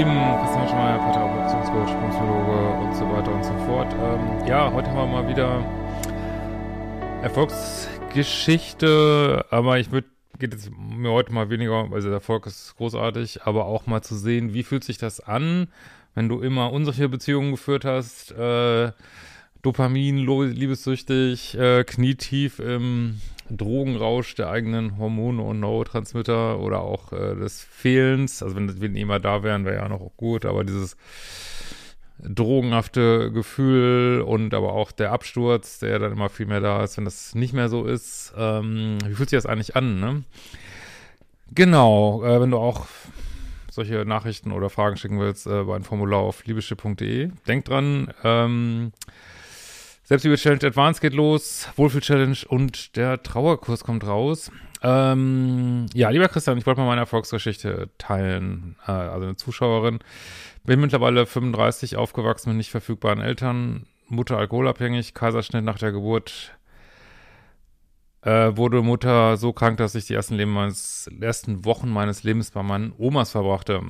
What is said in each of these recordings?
Lieben Christian Schmeier, Beziehungscoach, Psychologe und so weiter und so fort. Ähm, ja, heute haben wir mal wieder Erfolgsgeschichte, aber ich würde, geht jetzt mir heute mal weniger, also der Erfolg ist großartig, aber auch mal zu sehen, wie fühlt sich das an, wenn du immer unsichere Beziehungen geführt hast, äh, Dopamin, liebessüchtig, äh, knietief im Drogenrausch der eigenen Hormone und Neurotransmitter oder auch äh, des Fehlens. Also wenn, wenn die immer da wären, wäre ja noch gut, aber dieses drogenhafte Gefühl und aber auch der Absturz, der dann immer viel mehr da ist, wenn das nicht mehr so ist. Ähm, wie fühlt sich das eigentlich an, ne? Genau, äh, wenn du auch solche Nachrichten oder Fragen schicken willst, äh, bei ein Formular auf liebeschiff.de. Denk dran, ähm, Selbstliebe-Challenge Advance geht los, Wohlfühl-Challenge und der Trauerkurs kommt raus. Ähm, ja, lieber Christian, ich wollte mal meine Erfolgsgeschichte teilen. Äh, also eine Zuschauerin. Bin mittlerweile 35, aufgewachsen mit nicht verfügbaren Eltern, Mutter alkoholabhängig, Kaiserschnitt nach der Geburt. Äh, wurde Mutter so krank, dass ich die ersten, Leben meines, ersten Wochen meines Lebens bei meinen Omas verbrachte.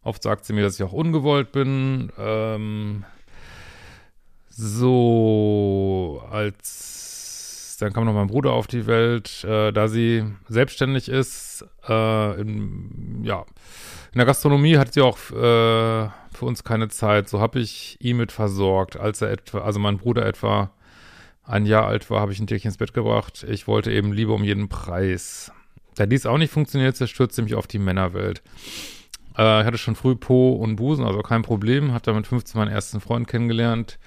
Oft sagt sie mir, dass ich auch ungewollt bin. Ähm, so, als dann kam noch mein Bruder auf die Welt, äh, da sie selbstständig ist, äh, in, ja, in der Gastronomie hat sie auch äh, für uns keine Zeit. So habe ich ihn mit versorgt, als er etwa, also mein Bruder etwa ein Jahr alt war, habe ich ein Tierchen ins Bett gebracht. Ich wollte eben Liebe um jeden Preis. Da dies auch nicht funktioniert, stürzte mich auf die Männerwelt. Äh, ich hatte schon früh Po und Busen, also kein Problem. Habe damit 15 meinen ersten Freund kennengelernt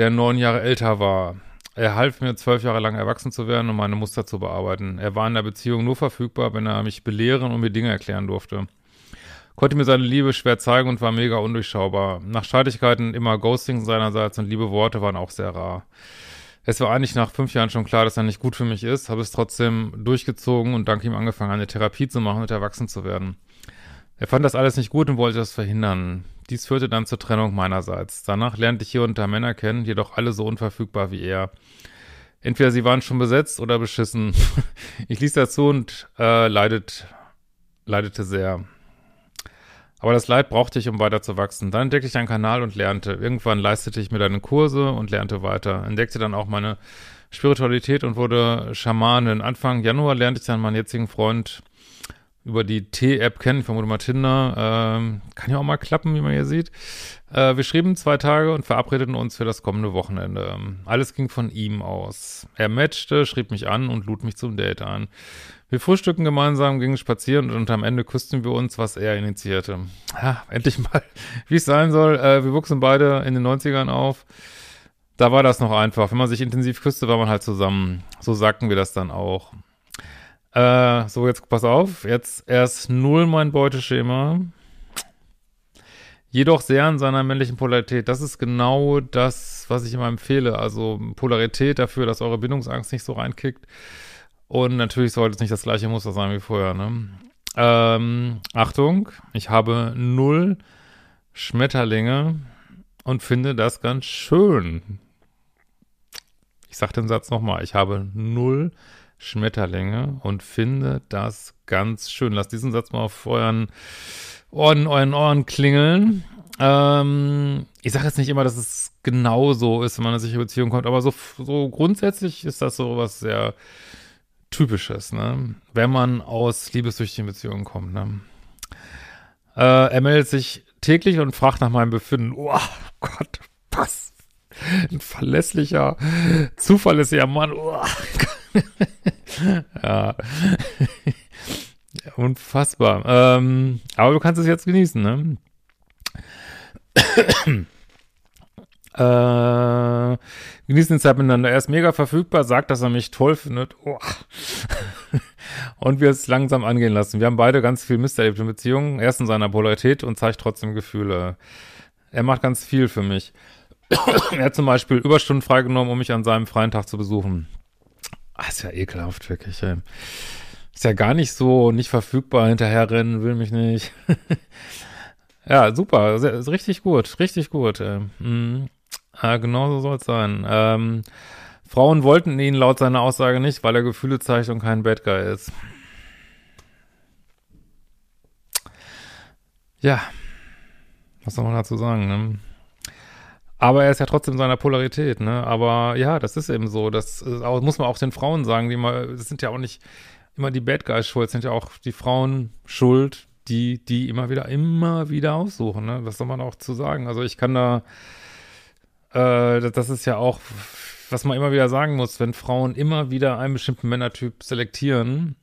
der neun Jahre älter war. Er half mir, zwölf Jahre lang erwachsen zu werden und meine Muster zu bearbeiten. Er war in der Beziehung nur verfügbar, wenn er mich belehren und mir Dinge erklären durfte. Konnte mir seine Liebe schwer zeigen und war mega undurchschaubar. Nach Streitigkeiten immer Ghosting seinerseits und liebe Worte waren auch sehr rar. Es war eigentlich nach fünf Jahren schon klar, dass er nicht gut für mich ist, habe es trotzdem durchgezogen und dank ihm angefangen, eine Therapie zu machen und erwachsen zu werden. Er fand das alles nicht gut und wollte das verhindern. Dies führte dann zur Trennung meinerseits. Danach lernte ich hier da Männer kennen, jedoch alle so unverfügbar wie er. Entweder sie waren schon besetzt oder beschissen. ich ließ dazu und äh, leidet, leidete sehr. Aber das Leid brauchte ich, um weiter zu wachsen. Dann entdeckte ich einen Kanal und lernte. Irgendwann leistete ich mir deine Kurse und lernte weiter. Entdeckte dann auch meine Spiritualität und wurde Schamanin. Anfang Januar lernte ich dann meinen jetzigen Freund über die T-App kennen, vermute mal Tinder. Ähm, kann ja auch mal klappen, wie man hier sieht. Äh, wir schrieben zwei Tage und verabredeten uns für das kommende Wochenende. Alles ging von ihm aus. Er matchte, schrieb mich an und lud mich zum Date ein. Wir frühstückten gemeinsam, gingen spazieren und am Ende küssten wir uns, was er initiierte. Ja, endlich mal, wie es sein soll. Äh, wir wuchsen beide in den 90ern auf. Da war das noch einfach. Wenn man sich intensiv küsste, war man halt zusammen. So sagten wir das dann auch. Äh, so, jetzt pass auf. Jetzt erst null mein Beuteschema. Jedoch sehr an seiner männlichen Polarität. Das ist genau das, was ich immer empfehle. Also Polarität dafür, dass eure Bindungsangst nicht so reinkickt. Und natürlich sollte es nicht das gleiche Muster sein wie vorher. Ne? Ähm, Achtung, ich habe null Schmetterlinge und finde das ganz schön. Ich sage den Satz nochmal. Ich habe null Schmetterlinge und finde das ganz schön. Lasst diesen Satz mal auf euren Ohren, euren Ohren klingeln. Ähm, ich sage jetzt nicht immer, dass es genau so ist, wenn man in eine sichere Beziehung kommt, aber so, so grundsätzlich ist das so was sehr Typisches, ne? Wenn man aus liebessüchtigen Beziehungen kommt, ne? Äh, er meldet sich täglich und fragt nach meinem Befinden. Oh Gott, was? Ein verlässlicher, zuverlässiger Mann. Oh, ja. Unfassbar. Ähm, aber du kannst es jetzt genießen, ne? Äh, genießen die Zeit miteinander. Er ist mega verfügbar, sagt, dass er mich toll findet. Oh. und wir es langsam angehen lassen. Wir haben beide ganz viel Mist erlebt in Beziehungen. Er ist in seiner Polarität und zeigt trotzdem Gefühle. Er macht ganz viel für mich. er hat zum Beispiel Überstunden freigenommen, um mich an seinem freien Tag zu besuchen. Ah, ist ja ekelhaft, wirklich. Ist ja gar nicht so, nicht verfügbar, hinterherrennen, will mich nicht. ja, super, sehr, richtig gut, richtig gut. Ey. Mhm. Ja, genau so soll es sein. Ähm, Frauen wollten ihn laut seiner Aussage nicht, weil er Gefühle zeigt und kein Bad Guy ist. Ja, was soll man dazu sagen, ne? Aber er ist ja trotzdem seiner Polarität, ne? Aber ja, das ist eben so. Das auch, muss man auch den Frauen sagen, die immer, das sind ja auch nicht immer die Bad Guys schuld, sind ja auch die Frauen schuld, die, die immer wieder, immer wieder aussuchen, ne? Was soll man auch zu sagen? Also ich kann da, äh, das ist ja auch, was man immer wieder sagen muss, wenn Frauen immer wieder einen bestimmten Männertyp selektieren,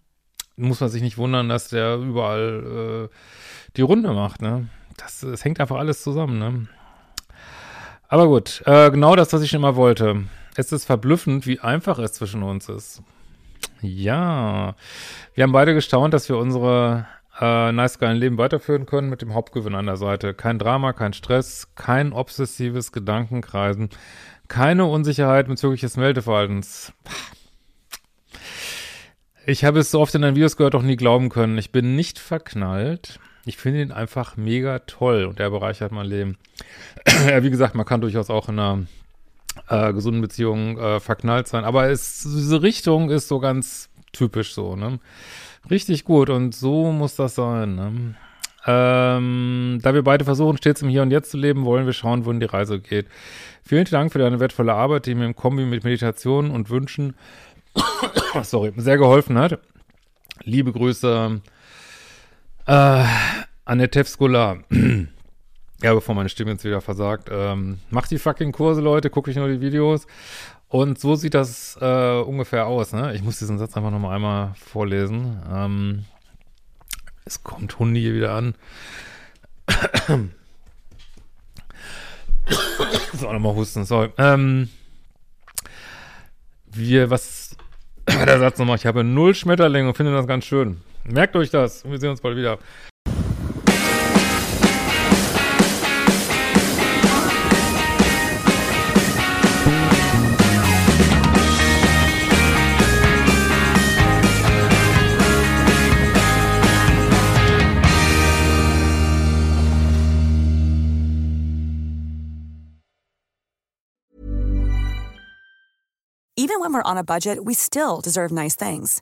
muss man sich nicht wundern, dass der überall äh, die Runde macht, ne? Das, das hängt einfach alles zusammen, ne? Aber gut, äh, genau das, was ich immer wollte. Es ist verblüffend, wie einfach es zwischen uns ist. Ja, wir haben beide gestaunt, dass wir unsere äh, nice geilen Leben weiterführen können mit dem Hauptgewinn an der Seite. Kein Drama, kein Stress, kein obsessives Gedankenkreisen, keine Unsicherheit bezüglich des Meldeverhaltens. Ich habe es so oft in deinen Videos gehört, auch nie glauben können. Ich bin nicht verknallt. Ich finde ihn einfach mega toll und er bereichert mein Leben. wie gesagt, man kann durchaus auch in einer äh, gesunden Beziehung äh, verknallt sein, aber es, diese Richtung ist so ganz typisch so, ne? Richtig gut und so muss das sein. Ne? Ähm, da wir beide versuchen, stets im Hier und Jetzt zu leben, wollen wir schauen, wohin die Reise geht. Vielen Dank für deine wertvolle Arbeit, die mir im Kombi mit Meditationen und Wünschen sorry, sehr geholfen hat. Liebe Grüße, äh, Annette Skolar. ja, bevor meine Stimme jetzt wieder versagt. Ähm, macht die fucking Kurse, Leute, gucke ich nur die Videos. Und so sieht das äh, ungefähr aus. Ne? Ich muss diesen Satz einfach nochmal einmal vorlesen. Ähm, es kommt Hundi hier wieder an. so, nochmal husten, sorry. Ähm, wir, was der Satz nochmal? Ich habe null Schmetterlinge und finde das ganz schön. Merkt euch das. Wir sehen uns bald wieder. Even when we're on a budget, we still deserve nice things.